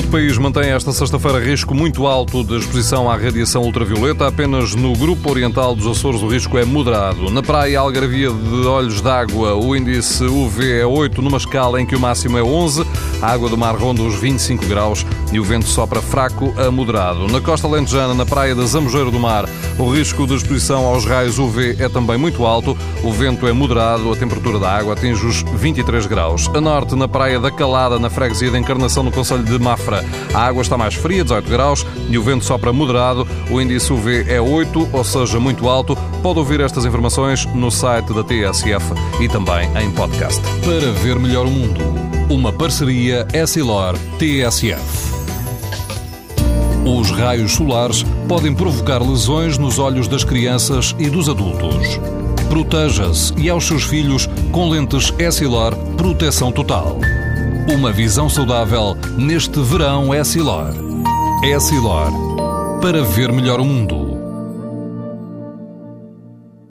Todo o país mantém esta sexta-feira risco muito alto de exposição à radiação ultravioleta. Apenas no grupo oriental dos Açores o risco é moderado. Na praia Algarvia de Olhos d'Água, o índice UV é 8, numa escala em que o máximo é 11. A água do mar ronda os 25 graus e o vento sopra fraco a moderado. Na costa lentejana, na praia da Zambujeira do Mar, o risco de exposição aos raios UV é também muito alto. O vento é moderado, a temperatura da água atinge os 23 graus. A norte, na praia da Calada, na freguesia da Encarnação, no Conselho de Mafra, A água está mais fria, 18 graus, e o vento sopra moderado. O índice UV é 8, ou seja, muito alto. Pode ouvir estas informações no site da TSF e também em podcast. Para ver melhor o mundo, uma parceria Essilor-TSF. Os raios solares podem provocar lesões nos olhos das crianças e dos adultos. Proteja-se e aos seus filhos com lentes Essilor Proteção Total. Uma visão saudável neste verão é Silor. É Silor. Para ver melhor o mundo.